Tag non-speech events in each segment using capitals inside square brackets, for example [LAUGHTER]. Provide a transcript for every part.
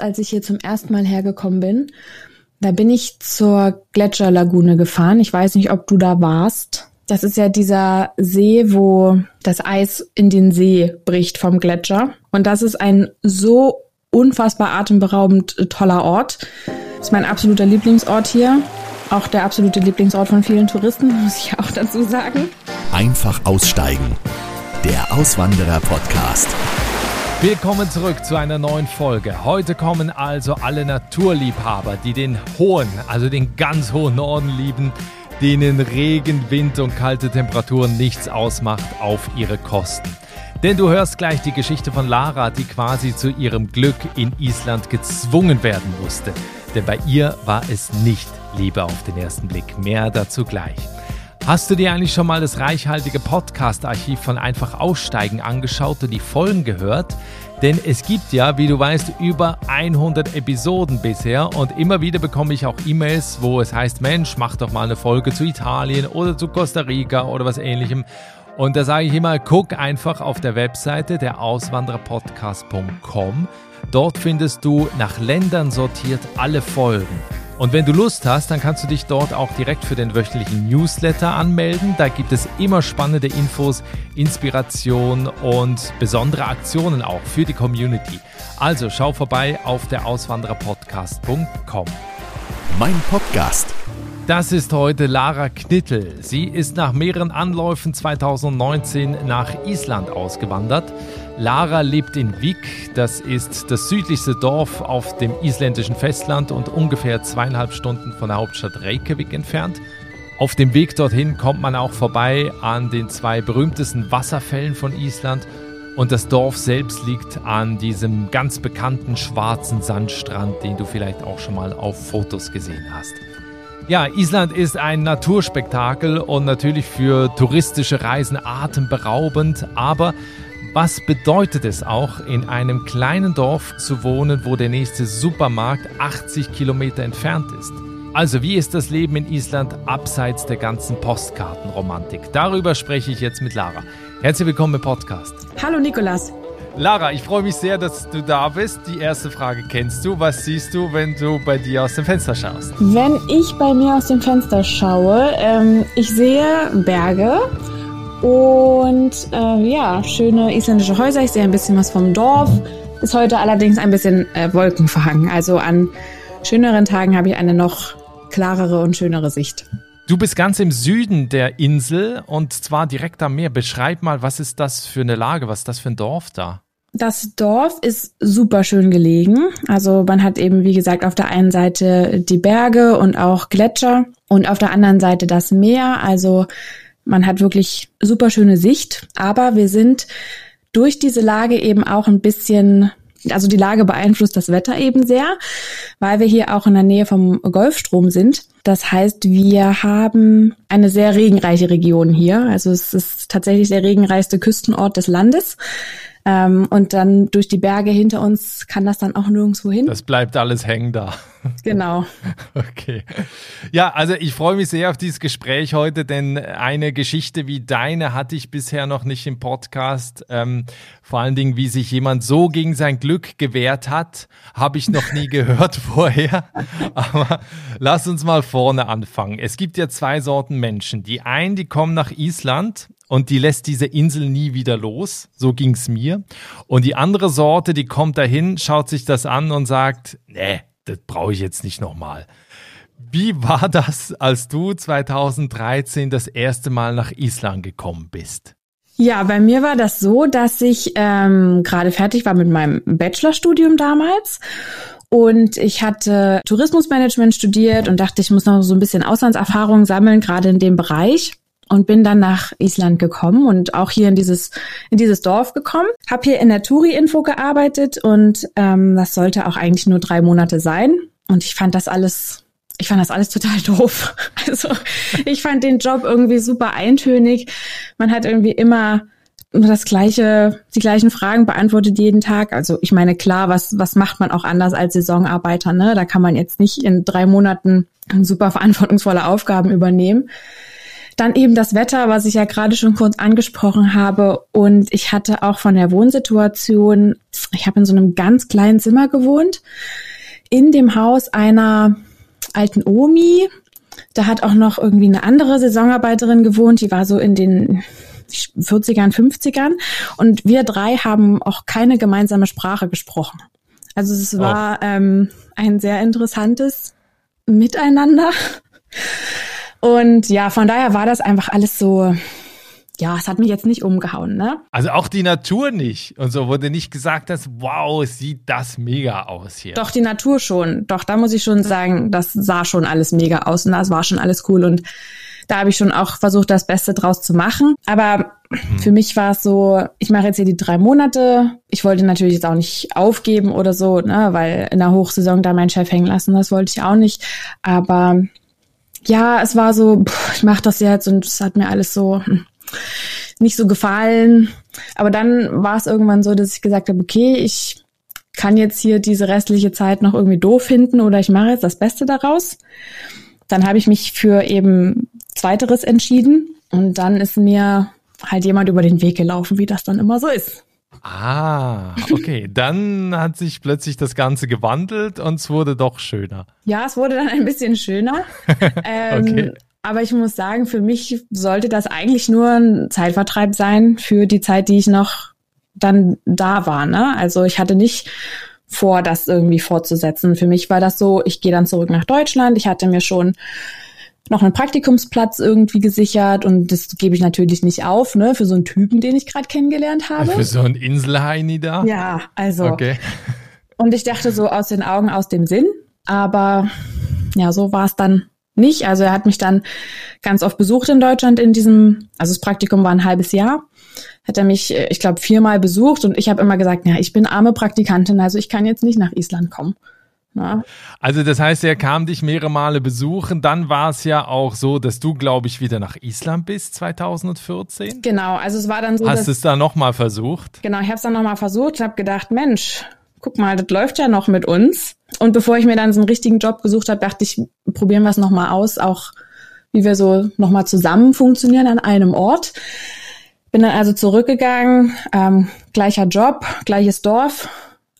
Als ich hier zum ersten Mal hergekommen bin, da bin ich zur Gletscherlagune gefahren. Ich weiß nicht, ob du da warst. Das ist ja dieser See, wo das Eis in den See bricht vom Gletscher. Und das ist ein so unfassbar atemberaubend toller Ort. Das ist mein absoluter Lieblingsort hier. Auch der absolute Lieblingsort von vielen Touristen, [LAUGHS] muss ich auch dazu sagen. Einfach aussteigen. Der Auswanderer-Podcast. Willkommen zurück zu einer neuen Folge. Heute kommen also alle Naturliebhaber, die den hohen, also den ganz hohen Norden lieben, denen Regen, Wind und kalte Temperaturen nichts ausmacht, auf ihre Kosten. Denn du hörst gleich die Geschichte von Lara, die quasi zu ihrem Glück in Island gezwungen werden musste. Denn bei ihr war es nicht Liebe auf den ersten Blick. Mehr dazu gleich. Hast du dir eigentlich schon mal das reichhaltige Podcast-Archiv von Einfach Aussteigen angeschaut und die Folgen gehört? Denn es gibt ja, wie du weißt, über 100 Episoden bisher und immer wieder bekomme ich auch E-Mails, wo es heißt, Mensch, mach doch mal eine Folge zu Italien oder zu Costa Rica oder was ähnlichem. Und da sage ich immer, guck einfach auf der Webseite der Auswandererpodcast.com. Dort findest du nach Ländern sortiert alle Folgen. Und wenn du Lust hast, dann kannst du dich dort auch direkt für den wöchentlichen Newsletter anmelden. Da gibt es immer spannende Infos, Inspiration und besondere Aktionen auch für die Community. Also schau vorbei auf der Auswandererpodcast.com. Mein Podcast. Das ist heute Lara Knittel. Sie ist nach mehreren Anläufen 2019 nach Island ausgewandert. Lara lebt in Vik, das ist das südlichste Dorf auf dem isländischen Festland und ungefähr zweieinhalb Stunden von der Hauptstadt Reykjavik entfernt. Auf dem Weg dorthin kommt man auch vorbei an den zwei berühmtesten Wasserfällen von Island und das Dorf selbst liegt an diesem ganz bekannten schwarzen Sandstrand, den du vielleicht auch schon mal auf Fotos gesehen hast. Ja, Island ist ein Naturspektakel und natürlich für touristische Reisen atemberaubend, aber was bedeutet es auch, in einem kleinen Dorf zu wohnen, wo der nächste Supermarkt 80 Kilometer entfernt ist? Also, wie ist das Leben in Island abseits der ganzen Postkartenromantik? Darüber spreche ich jetzt mit Lara. Herzlich willkommen im Podcast. Hallo Nikolas. Lara, ich freue mich sehr, dass du da bist. Die erste Frage kennst du. Was siehst du, wenn du bei dir aus dem Fenster schaust? Wenn ich bei mir aus dem Fenster schaue, ähm, ich sehe Berge und äh, ja, schöne isländische Häuser. Ich sehe ein bisschen was vom Dorf. Ist heute allerdings ein bisschen äh, wolkenverhangen. Also an schöneren Tagen habe ich eine noch klarere und schönere Sicht. Du bist ganz im Süden der Insel und zwar direkt am Meer. Beschreib mal, was ist das für eine Lage? Was ist das für ein Dorf da? Das Dorf ist super schön gelegen. Also man hat eben, wie gesagt, auf der einen Seite die Berge und auch Gletscher und auf der anderen Seite das Meer. Also man hat wirklich super schöne Sicht, aber wir sind durch diese Lage eben auch ein bisschen also die Lage beeinflusst das Wetter eben sehr, weil wir hier auch in der Nähe vom Golfstrom sind. Das heißt, wir haben eine sehr regenreiche Region hier. Also es ist tatsächlich der regenreichste Küstenort des Landes. Ähm, und dann durch die Berge hinter uns kann das dann auch nirgendwo hin. Das bleibt alles hängen da. [LAUGHS] Genau. Okay. Ja, also ich freue mich sehr auf dieses Gespräch heute, denn eine Geschichte wie deine hatte ich bisher noch nicht im Podcast. Ähm, vor allen Dingen, wie sich jemand so gegen sein Glück gewehrt hat, habe ich noch nie [LAUGHS] gehört vorher. Aber lass uns mal vorne anfangen. Es gibt ja zwei Sorten Menschen. Die einen, die kommen nach Island und die lässt diese Insel nie wieder los. So ging's mir. Und die andere Sorte, die kommt dahin, schaut sich das an und sagt, nee, das brauche ich jetzt nicht nochmal. Wie war das, als du 2013 das erste Mal nach Island gekommen bist? Ja, bei mir war das so, dass ich ähm, gerade fertig war mit meinem Bachelorstudium damals und ich hatte Tourismusmanagement studiert und dachte, ich muss noch so ein bisschen Auslandserfahrung sammeln, gerade in dem Bereich und bin dann nach Island gekommen und auch hier in dieses in dieses Dorf gekommen. Hab hier in der Touri-Info gearbeitet und ähm, das sollte auch eigentlich nur drei Monate sein. Und ich fand das alles, ich fand das alles total [LAUGHS] doof. Also ich fand den Job irgendwie super eintönig. Man hat irgendwie immer das gleiche, die gleichen Fragen beantwortet jeden Tag. Also ich meine, klar, was, was macht man auch anders als Saisonarbeiter, ne? Da kann man jetzt nicht in drei Monaten super verantwortungsvolle Aufgaben übernehmen. Dann eben das Wetter, was ich ja gerade schon kurz angesprochen habe. Und ich hatte auch von der Wohnsituation, ich habe in so einem ganz kleinen Zimmer gewohnt, in dem Haus einer alten Omi. Da hat auch noch irgendwie eine andere Saisonarbeiterin gewohnt, die war so in den 40ern, 50ern. Und wir drei haben auch keine gemeinsame Sprache gesprochen. Also es war oh. ähm, ein sehr interessantes Miteinander. Und ja, von daher war das einfach alles so, ja, es hat mich jetzt nicht umgehauen, ne? Also auch die Natur nicht. Und so wurde nicht gesagt, dass, wow, sieht das mega aus hier. Doch, die Natur schon. Doch, da muss ich schon sagen, das sah schon alles mega aus und das war schon alles cool. Und da habe ich schon auch versucht, das Beste draus zu machen. Aber hm. für mich war es so, ich mache jetzt hier die drei Monate. Ich wollte natürlich jetzt auch nicht aufgeben oder so, ne, weil in der Hochsaison da meinen Chef hängen lassen, das wollte ich auch nicht. Aber ja, es war so, pff, ich mache das jetzt und es hat mir alles so hm, nicht so gefallen. Aber dann war es irgendwann so, dass ich gesagt habe, okay, ich kann jetzt hier diese restliche Zeit noch irgendwie doof finden oder ich mache jetzt das Beste daraus. Dann habe ich mich für eben Zweiteres entschieden und dann ist mir halt jemand über den Weg gelaufen, wie das dann immer so ist. Ah, okay. Dann hat sich plötzlich das Ganze gewandelt und es wurde doch schöner. Ja, es wurde dann ein bisschen schöner. [LAUGHS] ähm, okay. Aber ich muss sagen, für mich sollte das eigentlich nur ein Zeitvertreib sein für die Zeit, die ich noch dann da war. Ne? Also ich hatte nicht vor, das irgendwie fortzusetzen. Für mich war das so, ich gehe dann zurück nach Deutschland. Ich hatte mir schon noch einen Praktikumsplatz irgendwie gesichert und das gebe ich natürlich nicht auf, ne, für so einen Typen, den ich gerade kennengelernt habe. Für so einen Inselheini da? Ja, also. Okay. Und ich dachte so aus den Augen, aus dem Sinn, aber ja, so war es dann nicht. Also er hat mich dann ganz oft besucht in Deutschland in diesem, also das Praktikum war ein halbes Jahr, hat er mich, äh, ich glaube, viermal besucht und ich habe immer gesagt, ja, ich bin arme Praktikantin, also ich kann jetzt nicht nach Island kommen. Ja. Also das heißt, er kam dich mehrere Male besuchen. Dann war es ja auch so, dass du, glaube ich, wieder nach Island bist 2014. Genau, also es war dann so. Hast du es da nochmal versucht? Genau, ich habe es dann nochmal versucht. Ich habe gedacht, Mensch, guck mal, das läuft ja noch mit uns. Und bevor ich mir dann so einen richtigen Job gesucht habe, dachte ich, probieren wir es nochmal aus, auch wie wir so nochmal zusammen funktionieren an einem Ort. Bin dann also zurückgegangen, ähm, gleicher Job, gleiches Dorf,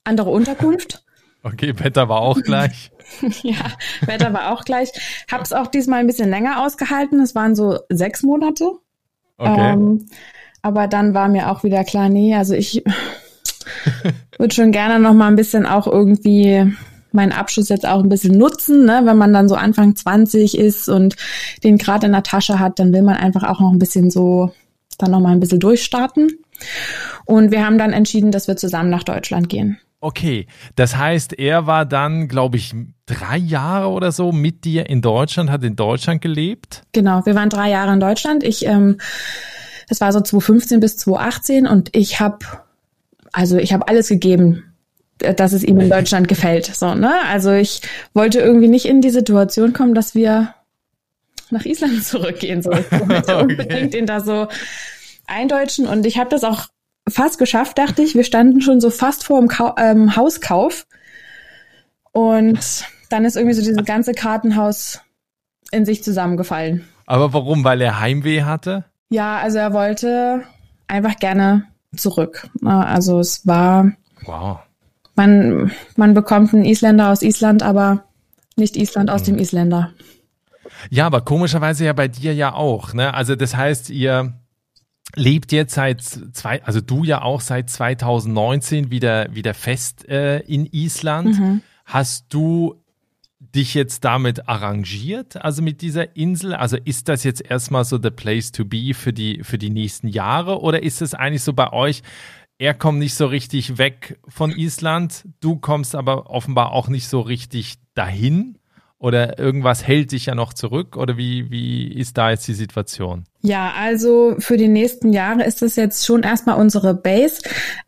andere Unterkunft. Okay, Wetter war auch gleich. [LAUGHS] ja, Wetter war auch gleich. Hab's auch diesmal ein bisschen länger ausgehalten. Es waren so sechs Monate. Okay. Ähm, aber dann war mir auch wieder klar, nee, also ich [LAUGHS] würde schon gerne noch mal ein bisschen auch irgendwie meinen Abschluss jetzt auch ein bisschen nutzen, ne? wenn man dann so Anfang 20 ist und den gerade in der Tasche hat, dann will man einfach auch noch ein bisschen so dann noch mal ein bisschen durchstarten. Und wir haben dann entschieden, dass wir zusammen nach Deutschland gehen. Okay, das heißt, er war dann, glaube ich, drei Jahre oder so mit dir in Deutschland, hat in Deutschland gelebt? Genau, wir waren drei Jahre in Deutschland. Ich, ähm, das war so 2015 bis 2018 und ich habe, also ich habe alles gegeben, dass es ihm in Deutschland gefällt. So, ne? Also ich wollte irgendwie nicht in die Situation kommen, dass wir nach Island [LAUGHS] zurückgehen. So, ich wollte [LAUGHS] okay. unbedingt ihn da so eindeutschen und ich habe das auch fast geschafft, dachte ich. Wir standen schon so fast vor dem Kau ähm, Hauskauf. Und dann ist irgendwie so dieses ganze Kartenhaus in sich zusammengefallen. Aber warum? Weil er Heimweh hatte? Ja, also er wollte einfach gerne zurück. Also es war. Wow. Man, man bekommt einen Isländer aus Island, aber nicht Island aus dem mhm. Isländer. Ja, aber komischerweise ja bei dir ja auch. Ne? Also das heißt, ihr lebt jetzt seit zwei, also du ja auch seit 2019 wieder, wieder fest äh, in Island. Mhm. Hast du dich jetzt damit arrangiert, also mit dieser Insel? Also ist das jetzt erstmal so the place to be für die, für die nächsten Jahre oder ist es eigentlich so bei euch, er kommt nicht so richtig weg von Island, du kommst aber offenbar auch nicht so richtig dahin? Oder irgendwas hält dich ja noch zurück? Oder wie, wie ist da jetzt die Situation? Ja, also für die nächsten Jahre ist das jetzt schon erstmal unsere Base,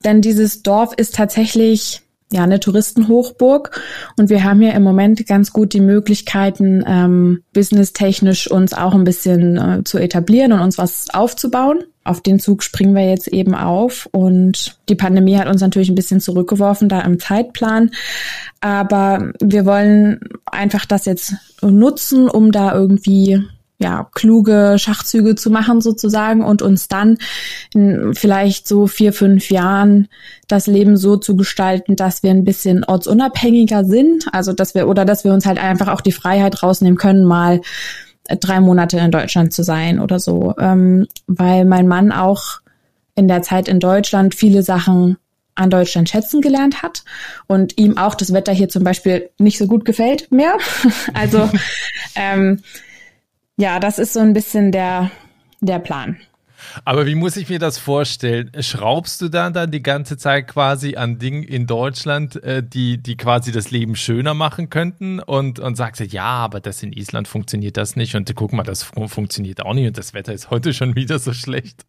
denn dieses Dorf ist tatsächlich ja eine Touristenhochburg und wir haben ja im Moment ganz gut die Möglichkeiten, ähm, businesstechnisch uns auch ein bisschen äh, zu etablieren und uns was aufzubauen auf den Zug springen wir jetzt eben auf und die Pandemie hat uns natürlich ein bisschen zurückgeworfen da im Zeitplan. Aber wir wollen einfach das jetzt nutzen, um da irgendwie ja, kluge Schachzüge zu machen sozusagen und uns dann vielleicht so vier, fünf Jahren das Leben so zu gestalten, dass wir ein bisschen ortsunabhängiger sind. Also, dass wir, oder dass wir uns halt einfach auch die Freiheit rausnehmen können, mal drei Monate in Deutschland zu sein oder so. Ähm, weil mein Mann auch in der Zeit in Deutschland viele Sachen an Deutschland schätzen gelernt hat und ihm auch das Wetter hier zum Beispiel nicht so gut gefällt mehr. [LAUGHS] also [LAUGHS] ähm, ja, das ist so ein bisschen der, der Plan. Aber wie muss ich mir das vorstellen? Schraubst du dann dann die ganze Zeit quasi an Dingen in Deutschland, äh, die, die quasi das Leben schöner machen könnten und, und sagst, ja, aber das in Island funktioniert das nicht und guck mal, das funktioniert auch nicht und das Wetter ist heute schon wieder so schlecht.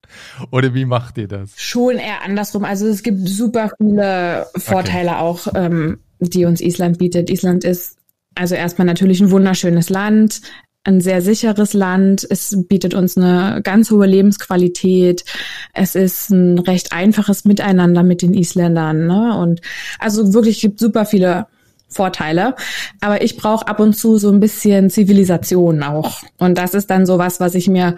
Oder wie macht ihr das? Schon eher andersrum. Also es gibt super viele Vorteile okay. auch, ähm, die uns Island bietet. Island ist also erstmal natürlich ein wunderschönes Land ein sehr sicheres Land. Es bietet uns eine ganz hohe Lebensqualität. Es ist ein recht einfaches Miteinander mit den Isländern. Ne? Und also wirklich gibt super viele Vorteile. Aber ich brauche ab und zu so ein bisschen Zivilisation auch. Und das ist dann sowas, was ich mir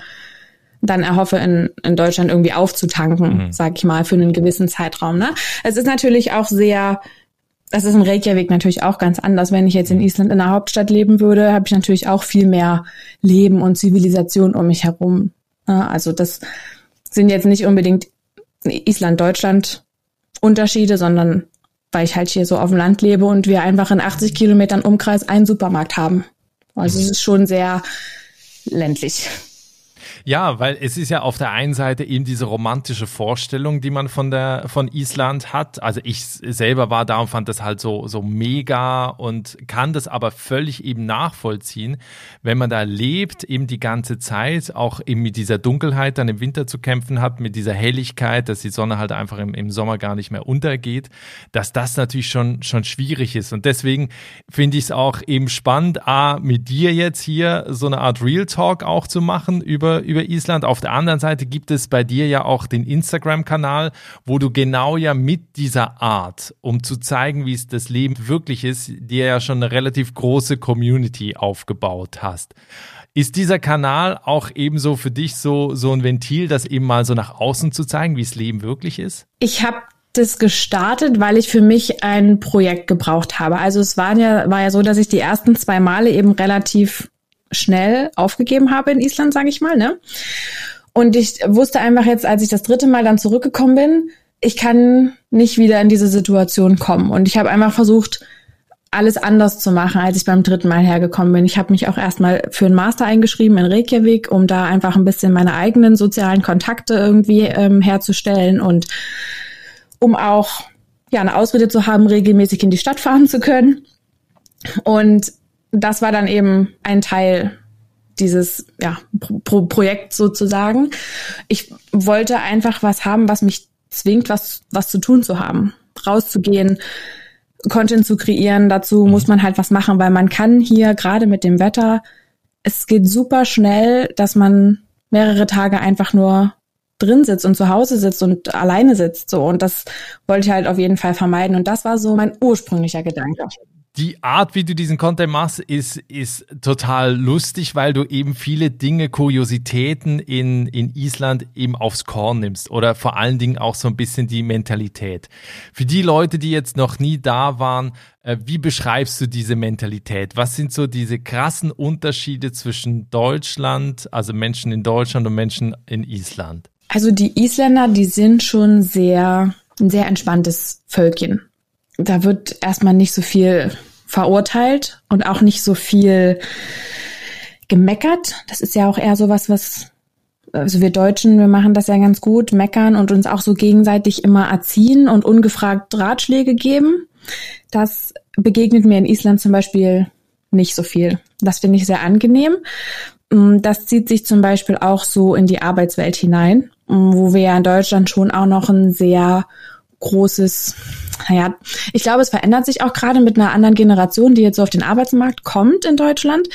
dann erhoffe, in, in Deutschland irgendwie aufzutanken, mhm. sag ich mal, für einen gewissen Zeitraum. Ne? Es ist natürlich auch sehr das ist in Reykjavik natürlich auch ganz anders. Wenn ich jetzt in Island in der Hauptstadt leben würde, habe ich natürlich auch viel mehr Leben und Zivilisation um mich herum. Also das sind jetzt nicht unbedingt Island-Deutschland Unterschiede, sondern weil ich halt hier so auf dem Land lebe und wir einfach in 80 Kilometern Umkreis einen Supermarkt haben. Also es ist schon sehr ländlich. Ja, weil es ist ja auf der einen Seite eben diese romantische Vorstellung, die man von der von Island hat. Also ich selber war da und fand das halt so so mega und kann das aber völlig eben nachvollziehen, wenn man da lebt eben die ganze Zeit, auch eben mit dieser Dunkelheit dann im Winter zu kämpfen hat, mit dieser Helligkeit, dass die Sonne halt einfach im, im Sommer gar nicht mehr untergeht, dass das natürlich schon schon schwierig ist und deswegen finde ich es auch eben spannend, a mit dir jetzt hier so eine Art Real Talk auch zu machen über über Island. Auf der anderen Seite gibt es bei dir ja auch den Instagram-Kanal, wo du genau ja mit dieser Art, um zu zeigen, wie es das Leben wirklich ist, dir ja schon eine relativ große Community aufgebaut hast. Ist dieser Kanal auch ebenso für dich so, so ein Ventil, das eben mal so nach außen zu zeigen, wie es Leben wirklich ist? Ich habe das gestartet, weil ich für mich ein Projekt gebraucht habe. Also es war ja, war ja so, dass ich die ersten zwei Male eben relativ schnell aufgegeben habe in Island, sage ich mal. Ne? Und ich wusste einfach jetzt, als ich das dritte Mal dann zurückgekommen bin, ich kann nicht wieder in diese Situation kommen. Und ich habe einfach versucht, alles anders zu machen, als ich beim dritten Mal hergekommen bin. Ich habe mich auch erstmal für einen Master eingeschrieben in Reykjavik, um da einfach ein bisschen meine eigenen sozialen Kontakte irgendwie ähm, herzustellen und um auch ja eine Ausrede zu haben, regelmäßig in die Stadt fahren zu können. Und das war dann eben ein Teil dieses ja, Pro Projekt sozusagen. Ich wollte einfach was haben, was mich zwingt, was, was zu tun zu haben, rauszugehen, Content zu kreieren. Dazu mhm. muss man halt was machen, weil man kann hier gerade mit dem Wetter, es geht super schnell, dass man mehrere Tage einfach nur drin sitzt und zu Hause sitzt und alleine sitzt so und das wollte ich halt auf jeden Fall vermeiden und das war so mein ursprünglicher Gedanke die Art, wie du diesen Content machst, ist, ist total lustig, weil du eben viele Dinge, Kuriositäten in, in Island eben aufs Korn nimmst oder vor allen Dingen auch so ein bisschen die Mentalität. Für die Leute, die jetzt noch nie da waren, äh, wie beschreibst du diese Mentalität? Was sind so diese krassen Unterschiede zwischen Deutschland, also Menschen in Deutschland und Menschen in Island? Also die Isländer, die sind schon sehr, ein sehr entspanntes Völkchen da wird erstmal nicht so viel verurteilt und auch nicht so viel gemeckert. Das ist ja auch eher sowas, was also wir Deutschen, wir machen das ja ganz gut, meckern und uns auch so gegenseitig immer erziehen und ungefragt Ratschläge geben. Das begegnet mir in Island zum Beispiel nicht so viel. Das finde ich sehr angenehm. Mm, das zieht sich zum Beispiel auch so in die Arbeitswelt hinein, mm, wo wir ja in Deutschland schon auch noch ein sehr großes, naja, ich glaube, es verändert sich auch gerade mit einer anderen Generation, die jetzt so auf den Arbeitsmarkt kommt in Deutschland.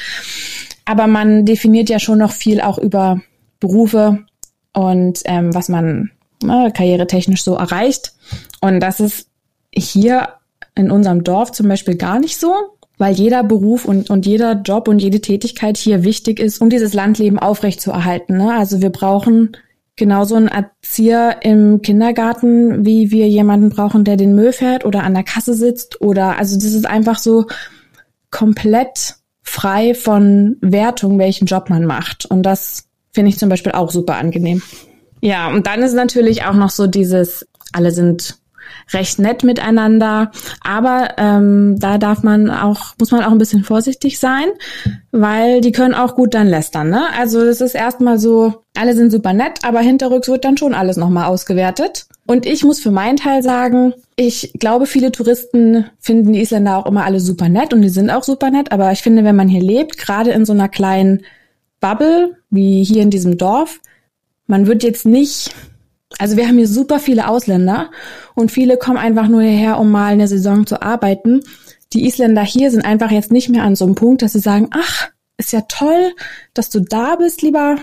Aber man definiert ja schon noch viel auch über Berufe und ähm, was man äh, karrieretechnisch so erreicht. Und das ist hier in unserem Dorf zum Beispiel gar nicht so. weil jeder Beruf und, und jeder Job und jede Tätigkeit hier wichtig ist, um dieses Landleben aufrechtzuerhalten. Ne? Also wir brauchen genauso einen Erzieher im Kindergarten, wie wir jemanden brauchen, der den Müll fährt oder an der Kasse sitzt oder also das ist einfach so komplett frei von Wertung, welchen Job man macht. Und das finde ich zum Beispiel auch super angenehm. Ja, und dann ist natürlich auch noch so dieses, alle sind recht nett miteinander. Aber ähm, da darf man auch, muss man auch ein bisschen vorsichtig sein, weil die können auch gut dann lästern. Ne? Also es ist erstmal so, alle sind super nett, aber hinterrücks wird dann schon alles nochmal ausgewertet. Und ich muss für meinen Teil sagen, ich glaube, viele Touristen finden die Isländer auch immer alle super nett und die sind auch super nett. Aber ich finde, wenn man hier lebt, gerade in so einer kleinen Bubble, wie hier in diesem Dorf, man wird jetzt nicht also wir haben hier super viele Ausländer und viele kommen einfach nur hierher, um mal eine Saison zu arbeiten. Die Isländer hier sind einfach jetzt nicht mehr an so einem Punkt, dass sie sagen, ach, ist ja toll, dass du da bist, lieber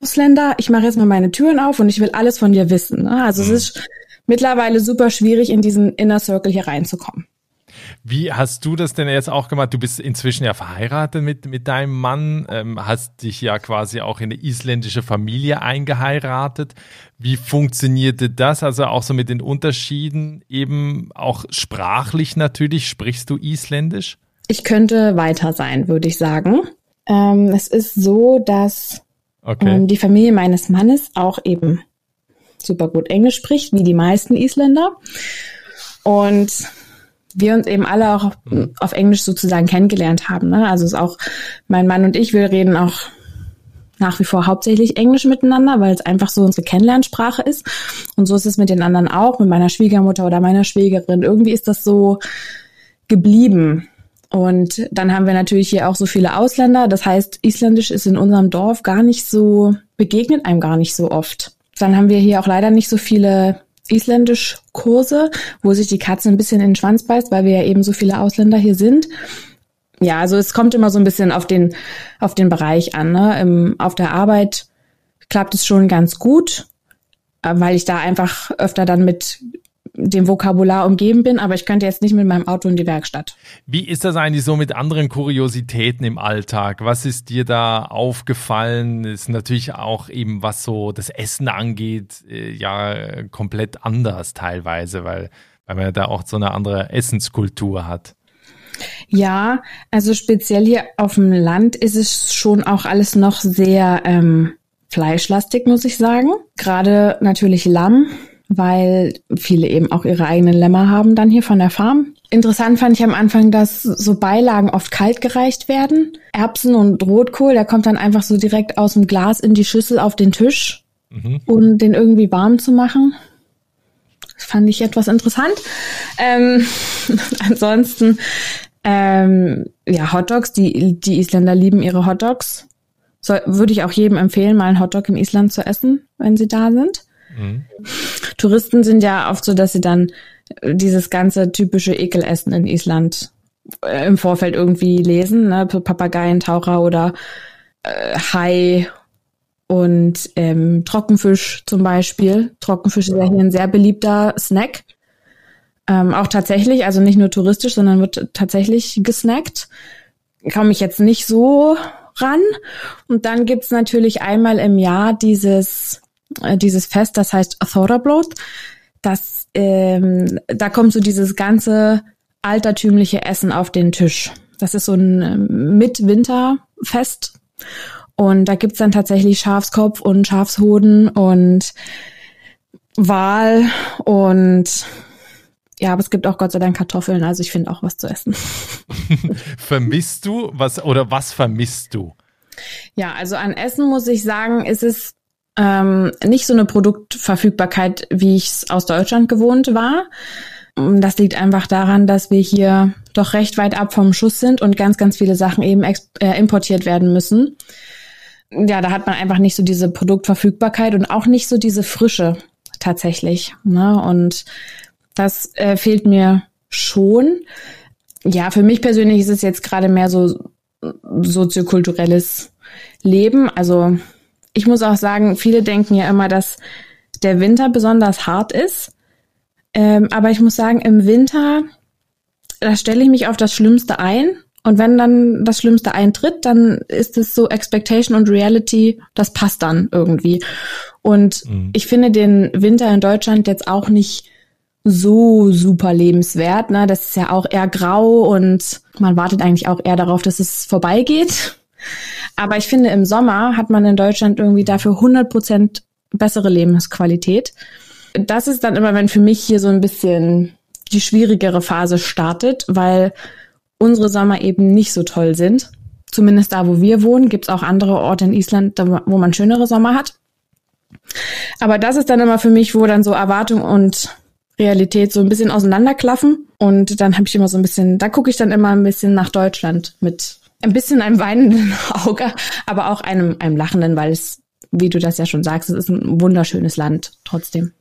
Ausländer. Ich mache jetzt mal meine Türen auf und ich will alles von dir wissen. Also es mhm. ist mittlerweile super schwierig, in diesen Inner Circle hier reinzukommen. Wie hast du das denn jetzt auch gemacht? Du bist inzwischen ja verheiratet mit, mit deinem Mann, ähm, hast dich ja quasi auch in eine isländische Familie eingeheiratet. Wie funktionierte das? Also auch so mit den Unterschieden, eben auch sprachlich natürlich. Sprichst du Isländisch? Ich könnte weiter sein, würde ich sagen. Ähm, es ist so, dass okay. ähm, die Familie meines Mannes auch eben super gut Englisch spricht, wie die meisten Isländer. Und wir uns eben alle auch mhm. auf Englisch sozusagen kennengelernt haben. Ne? Also ist auch mein Mann und ich, wir reden auch nach wie vor hauptsächlich Englisch miteinander, weil es einfach so unsere Kennenlernsprache ist. Und so ist es mit den anderen auch, mit meiner Schwiegermutter oder meiner Schwägerin. Irgendwie ist das so geblieben. Und dann haben wir natürlich hier auch so viele Ausländer. Das heißt, Isländisch ist in unserem Dorf gar nicht so, begegnet einem gar nicht so oft. Dann haben wir hier auch leider nicht so viele Isländisch-Kurse, wo sich die Katze ein bisschen in den Schwanz beißt, weil wir ja eben so viele Ausländer hier sind. Ja, also es kommt immer so ein bisschen auf den, auf den Bereich an. Ne? Im, auf der Arbeit klappt es schon ganz gut, äh, weil ich da einfach öfter dann mit dem Vokabular umgeben bin, aber ich könnte jetzt nicht mit meinem Auto in die Werkstatt. Wie ist das eigentlich so mit anderen Kuriositäten im Alltag? Was ist dir da aufgefallen? Ist natürlich auch eben, was so das Essen angeht, äh, ja komplett anders teilweise, weil, weil man da auch so eine andere Essenskultur hat. Ja, also speziell hier auf dem Land ist es schon auch alles noch sehr ähm, fleischlastig, muss ich sagen. Gerade natürlich Lamm weil viele eben auch ihre eigenen Lämmer haben dann hier von der Farm. Interessant fand ich am Anfang, dass so Beilagen oft kalt gereicht werden. Erbsen und Rotkohl, der kommt dann einfach so direkt aus dem Glas in die Schüssel auf den Tisch, mhm. um den irgendwie warm zu machen. Das fand ich etwas interessant. Ähm, [LAUGHS] ansonsten, ähm, ja, Hotdogs, die, die Isländer lieben ihre Hotdogs. So, würde ich auch jedem empfehlen, mal einen Hotdog im Island zu essen, wenn sie da sind. Mhm. Touristen sind ja oft so, dass sie dann äh, dieses ganze typische Ekelessen in Island äh, im Vorfeld irgendwie lesen, ne? Papageientaucher oder äh, Hai und ähm, Trockenfisch zum Beispiel. Trockenfisch ist ja hier ein sehr beliebter Snack. Ähm, auch tatsächlich, also nicht nur touristisch, sondern wird tatsächlich gesnackt. Komme ich jetzt nicht so ran. Und dann gibt's natürlich einmal im Jahr dieses dieses Fest, das heißt Thorablot. Das, ähm, da kommt so dieses ganze altertümliche Essen auf den Tisch. Das ist so ein ähm, Mitwinterfest. Und da gibt's dann tatsächlich Schafskopf und Schafshoden und Wal und ja, aber es gibt auch Gott sei Dank Kartoffeln, also ich finde auch was zu essen. [LAUGHS] vermisst du was oder was vermisst du? Ja, also an Essen muss ich sagen, ist es ähm, nicht so eine Produktverfügbarkeit, wie ich es aus Deutschland gewohnt war. Das liegt einfach daran, dass wir hier doch recht weit ab vom Schuss sind und ganz, ganz viele Sachen eben äh, importiert werden müssen. Ja, da hat man einfach nicht so diese Produktverfügbarkeit und auch nicht so diese Frische tatsächlich. Ne? Und das äh, fehlt mir schon. Ja, für mich persönlich ist es jetzt gerade mehr so soziokulturelles Leben. Also ich muss auch sagen, viele denken ja immer, dass der Winter besonders hart ist. Ähm, aber ich muss sagen, im Winter, da stelle ich mich auf das Schlimmste ein Und wenn dann das Schlimmste eintritt, dann ist es so Expectation und Reality, das passt dann irgendwie. Und mhm. ich finde den Winter in Deutschland jetzt auch nicht so super lebenswert. Ne? Das ist ja auch eher grau und man wartet eigentlich auch eher darauf, dass es vorbeigeht. Aber ich finde, im Sommer hat man in Deutschland irgendwie dafür 100 Prozent bessere Lebensqualität. Das ist dann immer, wenn für mich hier so ein bisschen die schwierigere Phase startet, weil unsere Sommer eben nicht so toll sind. Zumindest da, wo wir wohnen, gibt es auch andere Orte in Island, wo man schönere Sommer hat. Aber das ist dann immer für mich, wo dann so Erwartung und Realität so ein bisschen auseinanderklaffen. Und dann habe ich immer so ein bisschen, da gucke ich dann immer ein bisschen nach Deutschland mit ein bisschen einem weinenden [LAUGHS] Auge, aber auch einem, einem lachenden, weil es, wie du das ja schon sagst, es ist ein wunderschönes Land trotzdem.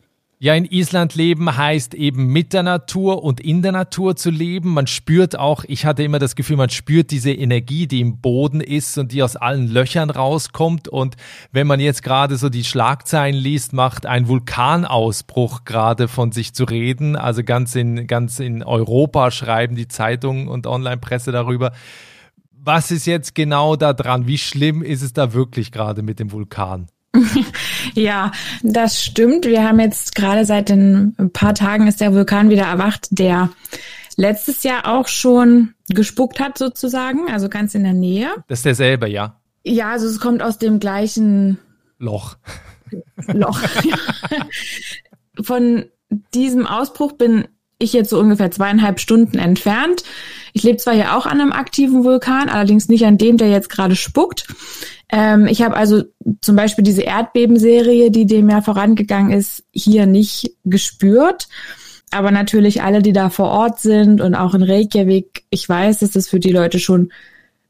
Ja, in Island leben heißt eben mit der Natur und in der Natur zu leben. Man spürt auch, ich hatte immer das Gefühl, man spürt diese Energie, die im Boden ist und die aus allen Löchern rauskommt. Und wenn man jetzt gerade so die Schlagzeilen liest, macht ein Vulkanausbruch gerade von sich zu reden. Also ganz in, ganz in Europa schreiben die Zeitungen und Online-Presse darüber. Was ist jetzt genau da dran? Wie schlimm ist es da wirklich gerade mit dem Vulkan? [LAUGHS] ja, das stimmt. Wir haben jetzt gerade seit ein paar Tagen ist der Vulkan wieder erwacht, der letztes Jahr auch schon gespuckt hat sozusagen, also ganz in der Nähe. Das ist derselbe, ja? Ja, also es kommt aus dem gleichen Loch. [LAUGHS] Loch. Von diesem Ausbruch bin ich jetzt so ungefähr zweieinhalb Stunden entfernt. Ich lebe zwar hier auch an einem aktiven Vulkan, allerdings nicht an dem, der jetzt gerade spuckt. Ähm, ich habe also zum Beispiel diese Erdbebenserie, die dem ja vorangegangen ist, hier nicht gespürt. Aber natürlich alle, die da vor Ort sind und auch in Reykjavik, ich weiß, dass das für die Leute schon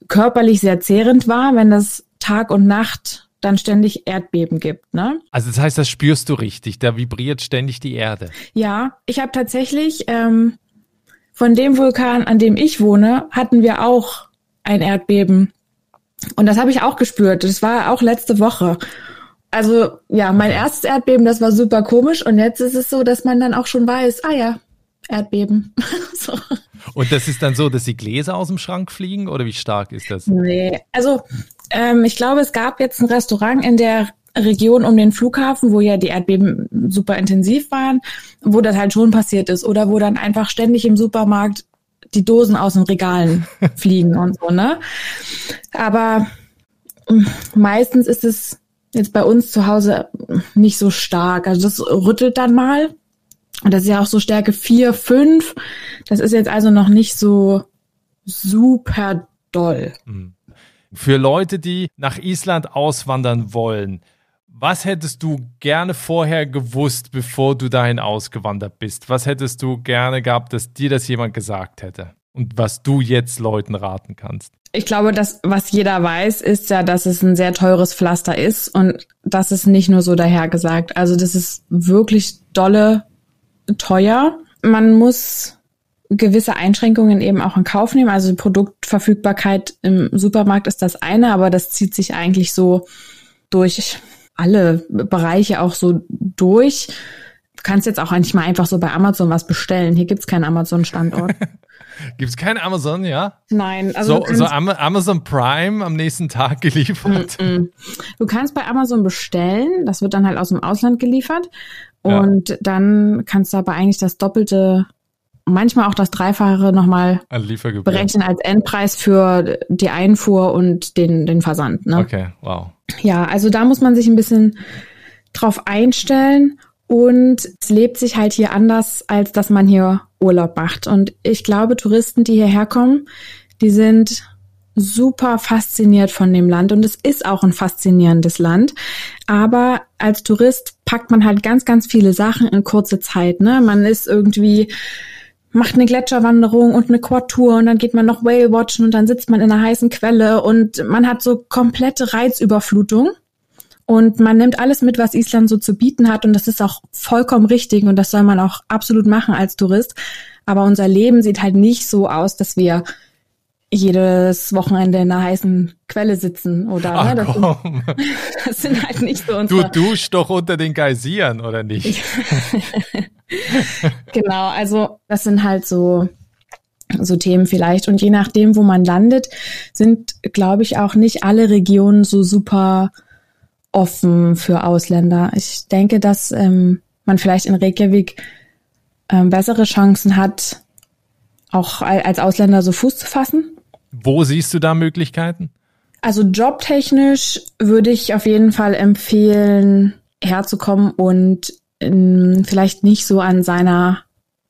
körperlich sehr zehrend war, wenn das Tag und Nacht dann ständig Erdbeben gibt. Ne? Also das heißt, das spürst du richtig, da vibriert ständig die Erde. Ja, ich habe tatsächlich ähm, von dem Vulkan, an dem ich wohne, hatten wir auch ein Erdbeben. Und das habe ich auch gespürt. Das war auch letzte Woche. Also ja, mein erstes Erdbeben, das war super komisch. Und jetzt ist es so, dass man dann auch schon weiß, ah ja, Erdbeben. [LAUGHS] so. Und das ist dann so, dass die Gläser aus dem Schrank fliegen oder wie stark ist das? Nee, also ähm, ich glaube, es gab jetzt ein Restaurant in der Region um den Flughafen, wo ja die Erdbeben super intensiv waren, wo das halt schon passiert ist oder wo dann einfach ständig im Supermarkt die Dosen aus den Regalen [LAUGHS] fliegen und so, ne? Aber mm, meistens ist es jetzt bei uns zu Hause nicht so stark. Also das rüttelt dann mal. Und das ist ja auch so Stärke 4, 5. Das ist jetzt also noch nicht so super doll. Mhm. Für Leute, die nach Island auswandern wollen, was hättest du gerne vorher gewusst, bevor du dahin ausgewandert bist? Was hättest du gerne gehabt, dass dir das jemand gesagt hätte? Und was du jetzt Leuten raten kannst? Ich glaube, dass was jeder weiß, ist ja, dass es ein sehr teures Pflaster ist und das ist nicht nur so dahergesagt. Also das ist wirklich dolle teuer. Man muss gewisse Einschränkungen eben auch in Kauf nehmen. Also Produktverfügbarkeit im Supermarkt ist das eine, aber das zieht sich eigentlich so durch alle Bereiche auch so durch. Du kannst jetzt auch eigentlich mal einfach so bei Amazon was bestellen. Hier gibt's keinen Amazon-Standort. [LAUGHS] Gibt's keinen Amazon, ja? Nein. Also so, so Amazon Prime am nächsten Tag [LAUGHS] geliefert. Mm -mm. Du kannst bei Amazon bestellen. Das wird dann halt aus dem Ausland geliefert. Und ja. dann kannst du aber eigentlich das Doppelte manchmal auch das Dreifache nochmal berechnen als Endpreis für die Einfuhr und den, den Versand. Ne? Okay, wow. Ja, also da muss man sich ein bisschen drauf einstellen und es lebt sich halt hier anders, als dass man hier Urlaub macht. Und ich glaube, Touristen, die hierher kommen, die sind super fasziniert von dem Land und es ist auch ein faszinierendes Land. Aber als Tourist packt man halt ganz, ganz viele Sachen in kurze Zeit. Ne? Man ist irgendwie macht eine Gletscherwanderung und eine Quad-Tour und dann geht man noch Whale watchen und dann sitzt man in einer heißen Quelle und man hat so komplette Reizüberflutung. Und man nimmt alles mit, was Island so zu bieten hat. Und das ist auch vollkommen richtig. Und das soll man auch absolut machen als Tourist. Aber unser Leben sieht halt nicht so aus, dass wir jedes Wochenende in einer heißen Quelle sitzen oder Ach, ne, das, komm. Sind, [LAUGHS] das sind halt nicht so unsere. Du duschst doch unter den Geysiren oder nicht? [LAUGHS] genau, also das sind halt so so Themen vielleicht. Und je nachdem, wo man landet, sind, glaube ich, auch nicht alle Regionen so super offen für Ausländer. Ich denke, dass ähm, man vielleicht in Reykjavik ähm, bessere Chancen hat, auch als Ausländer so Fuß zu fassen. Wo siehst du da Möglichkeiten? Also jobtechnisch würde ich auf jeden Fall empfehlen, herzukommen und ähm, vielleicht nicht so an seiner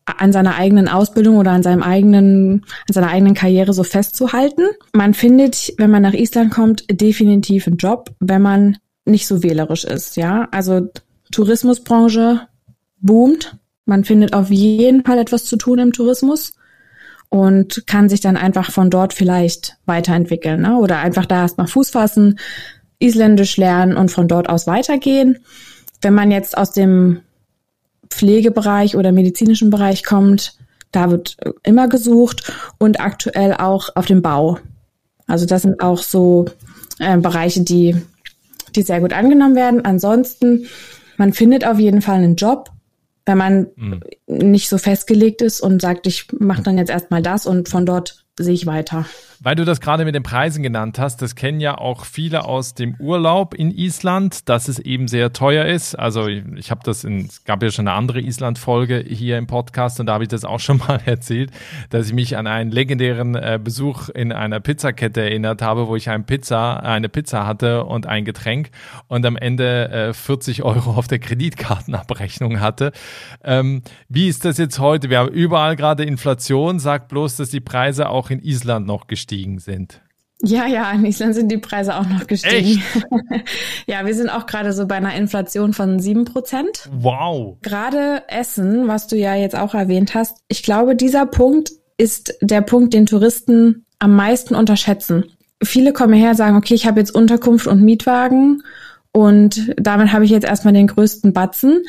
an seiner eigenen Ausbildung oder an seinem eigenen, an seiner eigenen Karriere so festzuhalten. Man findet, wenn man nach Island kommt, definitiv einen Job, wenn man nicht so wählerisch ist, ja. Also Tourismusbranche boomt. Man findet auf jeden Fall etwas zu tun im Tourismus und kann sich dann einfach von dort vielleicht weiterentwickeln, ne? Oder einfach da erstmal Fuß fassen, Isländisch lernen und von dort aus weitergehen. Wenn man jetzt aus dem Pflegebereich oder medizinischen Bereich kommt, da wird immer gesucht und aktuell auch auf dem Bau. Also das sind auch so äh, Bereiche, die, die sehr gut angenommen werden. Ansonsten, man findet auf jeden Fall einen Job, wenn man mhm. nicht so festgelegt ist und sagt, ich mache dann jetzt erstmal das und von dort sehe ich weiter. Weil du das gerade mit den Preisen genannt hast, das kennen ja auch viele aus dem Urlaub in Island, dass es eben sehr teuer ist. Also ich habe das in, es gab ja schon eine andere Island-Folge hier im Podcast und da habe ich das auch schon [LAUGHS] mal erzählt, dass ich mich an einen legendären äh, Besuch in einer Pizzakette erinnert habe, wo ich ein Pizza, eine Pizza hatte und ein Getränk und am Ende äh, 40 Euro auf der Kreditkartenabrechnung hatte. Ähm, wie ist das jetzt heute? Wir haben überall gerade Inflation, sagt bloß, dass die Preise auch in Island noch gestiegen gestiegen sind. Ja, ja, in Island sind die Preise auch noch gestiegen. Echt? [LAUGHS] ja, wir sind auch gerade so bei einer Inflation von sieben Prozent. Wow. Gerade Essen, was du ja jetzt auch erwähnt hast, ich glaube, dieser Punkt ist der Punkt, den Touristen am meisten unterschätzen. Viele kommen her, sagen, okay, ich habe jetzt Unterkunft und Mietwagen und damit habe ich jetzt erstmal den größten Batzen.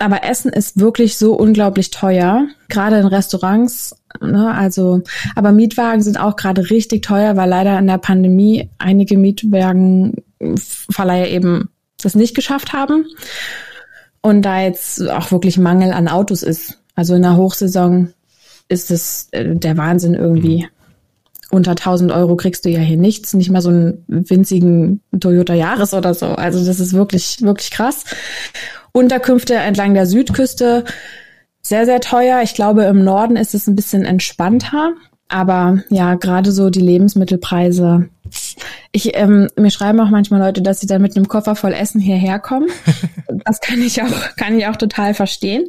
Aber Essen ist wirklich so unglaublich teuer, gerade in Restaurants. Ne? Also, aber Mietwagen sind auch gerade richtig teuer, weil leider in der Pandemie einige Mietwagenverleiher eben das nicht geschafft haben. Und da jetzt auch wirklich Mangel an Autos ist. Also in der Hochsaison ist es äh, der Wahnsinn irgendwie. Unter 1000 Euro kriegst du ja hier nichts, nicht mal so einen winzigen Toyota Yaris oder so. Also das ist wirklich, wirklich krass. Unterkünfte entlang der Südküste sehr, sehr teuer. Ich glaube, im Norden ist es ein bisschen entspannter. Aber ja, gerade so die Lebensmittelpreise. Ich, ähm, mir schreiben auch manchmal Leute, dass sie dann mit einem Koffer voll Essen hierher kommen. [LAUGHS] Das kann ich auch, kann ich auch total verstehen.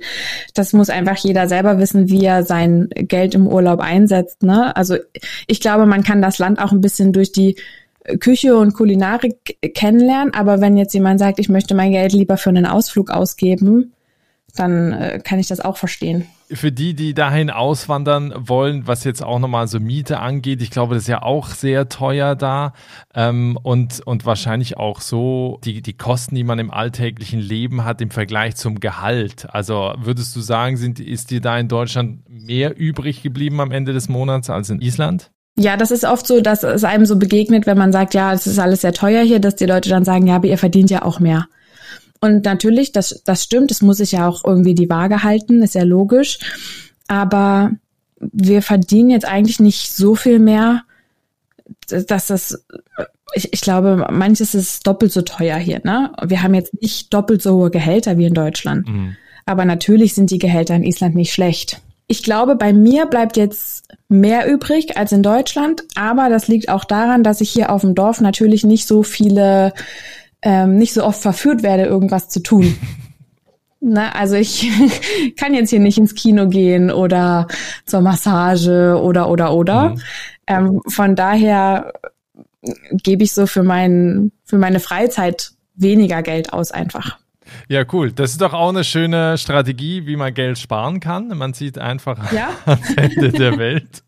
Das muss einfach jeder selber wissen, wie er sein Geld im Urlaub einsetzt. Ne? Also ich glaube, man kann das Land auch ein bisschen durch die Küche und Kulinarik kennenlernen, aber wenn jetzt jemand sagt, ich möchte mein Geld lieber für einen Ausflug ausgeben, dann äh, kann ich das auch verstehen. Für die, die dahin auswandern wollen, was jetzt auch nochmal so Miete angeht, ich glaube, das ist ja auch sehr teuer da ähm, und, und wahrscheinlich auch so die, die Kosten, die man im alltäglichen Leben hat im Vergleich zum Gehalt. Also würdest du sagen, sind, ist dir da in Deutschland mehr übrig geblieben am Ende des Monats als in Island? Ja, das ist oft so, dass es einem so begegnet, wenn man sagt, ja, es ist alles sehr teuer hier, dass die Leute dann sagen, ja, aber ihr verdient ja auch mehr. Und natürlich, das, das stimmt, das muss sich ja auch irgendwie die Waage halten, ist ja logisch. Aber wir verdienen jetzt eigentlich nicht so viel mehr, dass das, ich, ich glaube, manches ist doppelt so teuer hier, ne? Wir haben jetzt nicht doppelt so hohe Gehälter wie in Deutschland. Mhm. Aber natürlich sind die Gehälter in Island nicht schlecht. Ich glaube, bei mir bleibt jetzt mehr übrig als in Deutschland, aber das liegt auch daran, dass ich hier auf dem Dorf natürlich nicht so viele, ähm, nicht so oft verführt werde, irgendwas zu tun. [LAUGHS] Na, also ich [LAUGHS] kann jetzt hier nicht ins Kino gehen oder zur Massage oder oder oder. Mhm. Ähm, von daher gebe ich so für mein, für meine Freizeit weniger Geld aus einfach. Ja, cool. Das ist doch auch eine schöne Strategie, wie man Geld sparen kann. Man sieht einfach ja? [LAUGHS] ans Ende der Welt.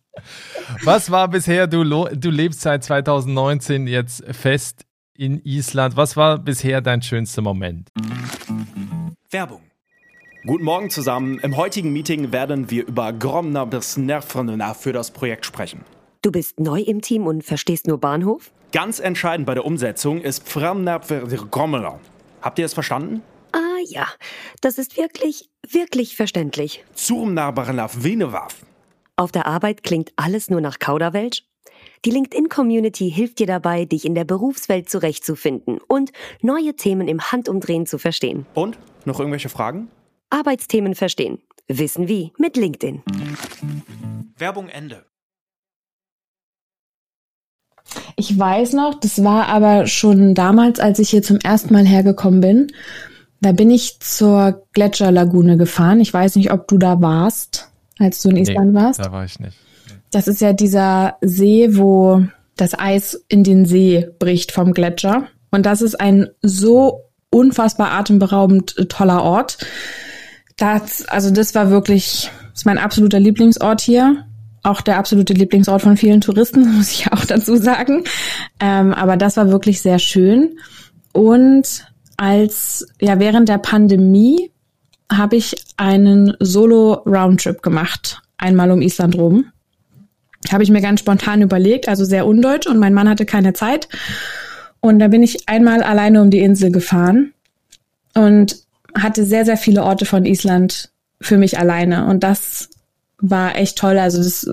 Was war bisher, du, du lebst seit 2019 jetzt fest in Island. Was war bisher dein schönster Moment? Werbung. Guten Morgen zusammen. Im heutigen Meeting werden wir über Gromna bis Nervna für das Projekt sprechen. Du bist neu im Team und verstehst nur Bahnhof? Ganz entscheidend bei der Umsetzung ist Framnapfer Gromna. Habt ihr es verstanden? Ja, das ist wirklich, wirklich verständlich. Zum Narbarlaf Venewaf. Auf der Arbeit klingt alles nur nach Kauderwelsch? Die LinkedIn-Community hilft dir dabei, dich in der Berufswelt zurechtzufinden und neue Themen im Handumdrehen zu verstehen. Und? Noch irgendwelche Fragen? Arbeitsthemen verstehen. Wissen wie mit LinkedIn. Werbung Ende. Ich weiß noch, das war aber schon damals, als ich hier zum ersten Mal hergekommen bin. Da bin ich zur Gletscherlagune gefahren. Ich weiß nicht, ob du da warst, als du in Island nee, warst. Da war ich nicht. Das ist ja dieser See, wo das Eis in den See bricht vom Gletscher. Und das ist ein so unfassbar atemberaubend toller Ort. Das, also das war wirklich, das ist mein absoluter Lieblingsort hier auch der absolute Lieblingsort von vielen Touristen, [LAUGHS] muss ich auch dazu sagen. Ähm, aber das war wirklich sehr schön. Und als, ja, während der Pandemie habe ich einen Solo-Roundtrip gemacht. Einmal um Island rum. Habe ich mir ganz spontan überlegt, also sehr undeutsch und mein Mann hatte keine Zeit. Und da bin ich einmal alleine um die Insel gefahren und hatte sehr, sehr viele Orte von Island für mich alleine. Und das war echt toll. Also das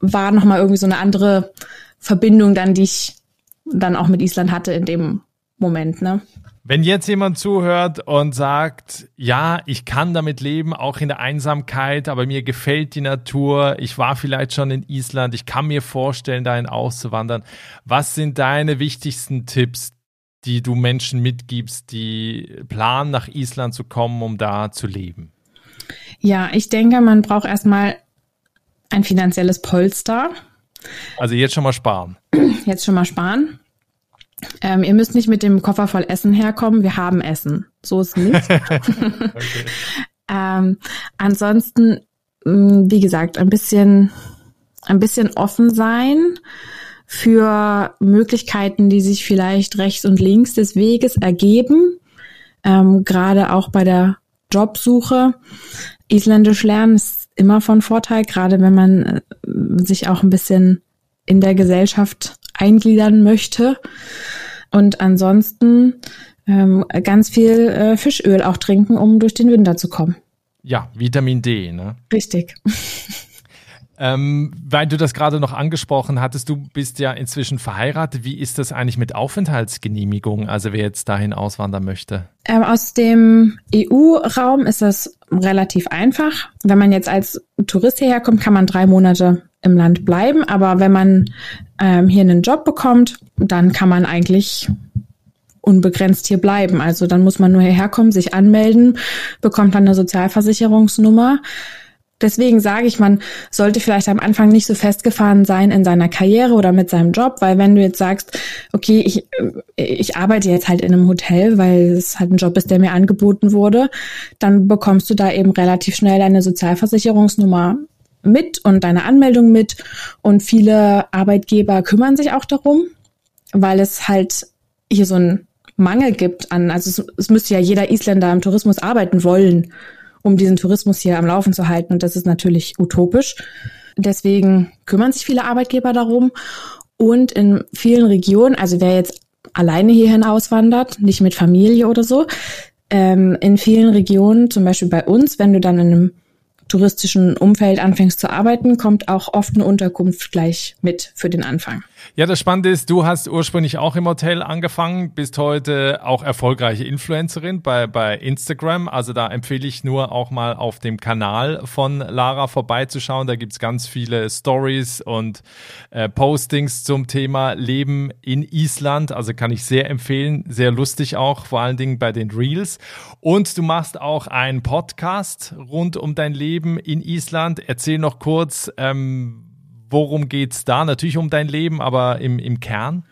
war nochmal irgendwie so eine andere Verbindung dann, die ich dann auch mit Island hatte in dem Moment, ne? Wenn jetzt jemand zuhört und sagt, ja, ich kann damit leben, auch in der Einsamkeit, aber mir gefällt die Natur, ich war vielleicht schon in Island, ich kann mir vorstellen, dahin auszuwandern. Was sind deine wichtigsten Tipps, die du Menschen mitgibst, die planen, nach Island zu kommen, um da zu leben? Ja, ich denke, man braucht erstmal ein finanzielles Polster. Also jetzt schon mal sparen. Jetzt schon mal sparen. Ähm, ihr müsst nicht mit dem Koffer voll Essen herkommen. Wir haben Essen. So ist nicht. [LAUGHS] okay. [LAUGHS] ähm, ansonsten, mm, wie gesagt, ein bisschen, ein bisschen offen sein für Möglichkeiten, die sich vielleicht rechts und links des Weges ergeben. Ähm, Gerade auch bei der Jobsuche. Isländisch lernen ist immer von Vorteil, gerade wenn man äh, sich auch ein bisschen in der Gesellschaft eingliedern möchte. Und ansonsten ähm, ganz viel äh, Fischöl auch trinken, um durch den Winter zu kommen. Ja, Vitamin D, ne? Richtig. Ähm, weil du das gerade noch angesprochen hattest, du bist ja inzwischen verheiratet. Wie ist das eigentlich mit Aufenthaltsgenehmigung, also wer jetzt dahin auswandern möchte? Ähm, aus dem EU-Raum ist das relativ einfach. Wenn man jetzt als Tourist hierher kommt, kann man drei Monate im Land bleiben. Aber wenn man ähm, hier einen Job bekommt, dann kann man eigentlich unbegrenzt hier bleiben. Also dann muss man nur hierher kommen, sich anmelden, bekommt dann eine Sozialversicherungsnummer Deswegen sage ich, man sollte vielleicht am Anfang nicht so festgefahren sein in seiner Karriere oder mit seinem Job, weil wenn du jetzt sagst, okay, ich, ich arbeite jetzt halt in einem Hotel, weil es halt ein Job ist, der mir angeboten wurde, dann bekommst du da eben relativ schnell deine Sozialversicherungsnummer mit und deine Anmeldung mit. Und viele Arbeitgeber kümmern sich auch darum, weil es halt hier so einen Mangel gibt an, also es, es müsste ja jeder Isländer im Tourismus arbeiten wollen um diesen Tourismus hier am Laufen zu halten. Und das ist natürlich utopisch. Deswegen kümmern sich viele Arbeitgeber darum. Und in vielen Regionen, also wer jetzt alleine hierhin auswandert, nicht mit Familie oder so, ähm, in vielen Regionen, zum Beispiel bei uns, wenn du dann in einem touristischen Umfeld anfängst zu arbeiten, kommt auch oft eine Unterkunft gleich mit für den Anfang. Ja, das Spannende ist, du hast ursprünglich auch im Hotel angefangen, bist heute auch erfolgreiche Influencerin bei, bei Instagram. Also da empfehle ich nur auch mal auf dem Kanal von Lara vorbeizuschauen. Da gibt's ganz viele Stories und äh, Postings zum Thema Leben in Island. Also kann ich sehr empfehlen. Sehr lustig auch, vor allen Dingen bei den Reels. Und du machst auch einen Podcast rund um dein Leben in Island. Erzähl noch kurz, ähm, worum geht's da? Natürlich um dein Leben, aber im, im Kern?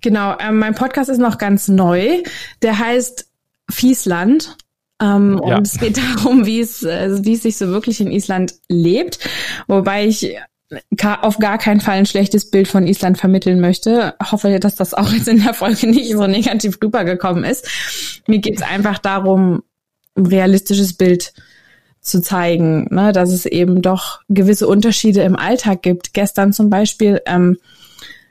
Genau, ähm, mein Podcast ist noch ganz neu. Der heißt Fiesland. Ähm, ja. Und es geht darum, wie es, äh, wie es sich so wirklich in Island lebt. Wobei ich auf gar keinen Fall ein schlechtes Bild von Island vermitteln möchte. Hoffe, dass das auch jetzt in der Folge nicht so negativ rübergekommen ist. Mir geht es einfach darum, ein realistisches Bild zu zeigen, ne, dass es eben doch gewisse Unterschiede im Alltag gibt. Gestern zum Beispiel, ähm,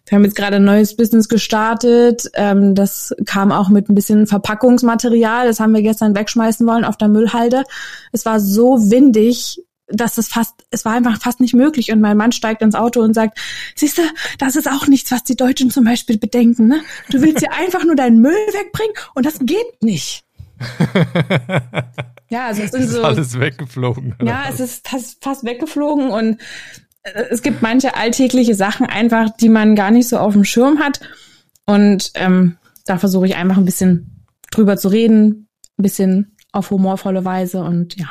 wir haben jetzt gerade ein neues Business gestartet. Ähm, das kam auch mit ein bisschen Verpackungsmaterial. Das haben wir gestern wegschmeißen wollen auf der Müllhalde. Es war so windig, dass es fast, es war einfach fast nicht möglich. Und mein Mann steigt ins Auto und sagt, siehst du, das ist auch nichts, was die Deutschen zum Beispiel bedenken. Ne? Du willst hier [LAUGHS] einfach nur deinen Müll wegbringen und das geht nicht. [LAUGHS] ja, also es [LAUGHS] sind so. Ist alles weggeflogen. Ja, es ist fast weggeflogen und äh, es gibt manche alltägliche Sachen einfach, die man gar nicht so auf dem Schirm hat. Und ähm, da versuche ich einfach ein bisschen drüber zu reden, ein bisschen auf humorvolle Weise und ja.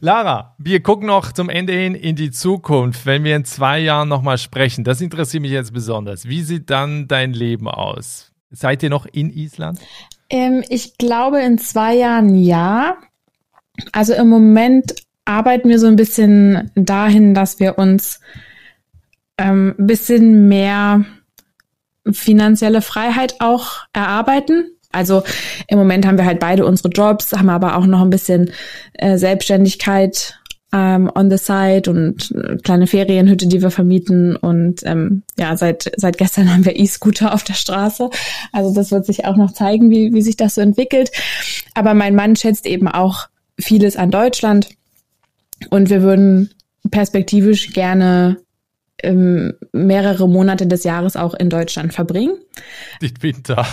Lara, wir gucken noch zum Ende hin in die Zukunft, wenn wir in zwei Jahren nochmal sprechen. Das interessiert mich jetzt besonders. Wie sieht dann dein Leben aus? Seid ihr noch in Island? Ähm, ich glaube in zwei Jahren ja. Also im Moment arbeiten wir so ein bisschen dahin, dass wir uns ähm, ein bisschen mehr finanzielle Freiheit auch erarbeiten. Also im Moment haben wir halt beide unsere Jobs, haben aber auch noch ein bisschen äh, Selbstständigkeit ähm, on the side und äh, kleine Ferienhütte, die wir vermieten. Und ähm, ja, seit, seit gestern [LAUGHS] haben wir E-Scooter auf der Straße. Also das wird sich auch noch zeigen, wie, wie sich das so entwickelt. Aber mein Mann schätzt eben auch vieles an Deutschland. Und wir würden perspektivisch gerne ähm, mehrere Monate des Jahres auch in Deutschland verbringen. Den Winter.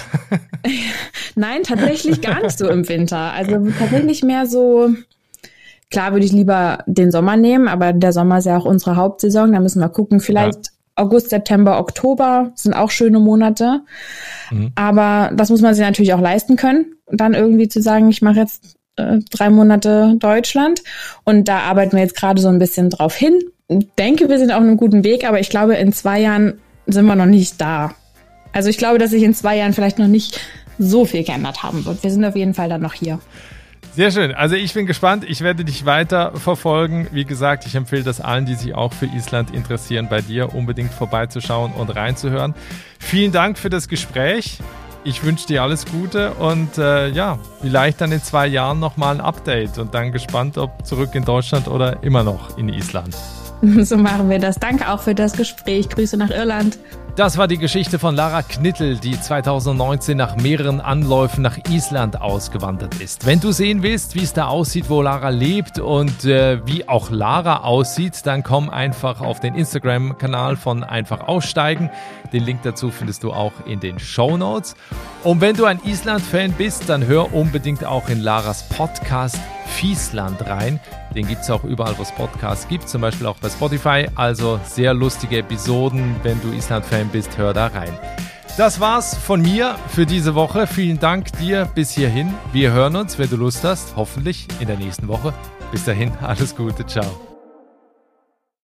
[LAUGHS] Nein, tatsächlich gar nicht so im Winter. Also tatsächlich mehr so, klar würde ich lieber den Sommer nehmen, aber der Sommer ist ja auch unsere Hauptsaison. Da müssen wir gucken. Vielleicht ja. August, September, Oktober sind auch schöne Monate. Mhm. Aber das muss man sich natürlich auch leisten können. Dann irgendwie zu sagen, ich mache jetzt äh, drei Monate Deutschland. Und da arbeiten wir jetzt gerade so ein bisschen drauf hin denke, wir sind auf einem guten Weg, aber ich glaube, in zwei Jahren sind wir noch nicht da. Also ich glaube, dass sich in zwei Jahren vielleicht noch nicht so viel geändert haben wird. Wir sind auf jeden Fall dann noch hier. Sehr schön. Also ich bin gespannt. Ich werde dich weiter verfolgen. Wie gesagt, ich empfehle das allen, die sich auch für Island interessieren, bei dir unbedingt vorbeizuschauen und reinzuhören. Vielen Dank für das Gespräch. Ich wünsche dir alles Gute und äh, ja, vielleicht dann in zwei Jahren nochmal ein Update und dann gespannt, ob zurück in Deutschland oder immer noch in Island. [LAUGHS] So machen wir das. Danke auch für das Gespräch. Grüße nach Irland. Das war die Geschichte von Lara Knittel, die 2019 nach mehreren Anläufen nach Island ausgewandert ist. Wenn du sehen willst, wie es da aussieht, wo Lara lebt und äh, wie auch Lara aussieht, dann komm einfach auf den Instagram-Kanal von Einfach Aussteigen. Den Link dazu findest du auch in den Show Notes. Und wenn du ein Island-Fan bist, dann hör unbedingt auch in Laras Podcast Fiesland rein. Den gibt es auch überall, wo es Podcasts gibt, zum Beispiel auch bei Spotify. Also sehr lustige Episoden. Wenn du Island-Fan bist, hör da rein. Das war's von mir für diese Woche. Vielen Dank dir bis hierhin. Wir hören uns, wenn du Lust hast, hoffentlich in der nächsten Woche. Bis dahin, [LAUGHS] alles Gute, ciao.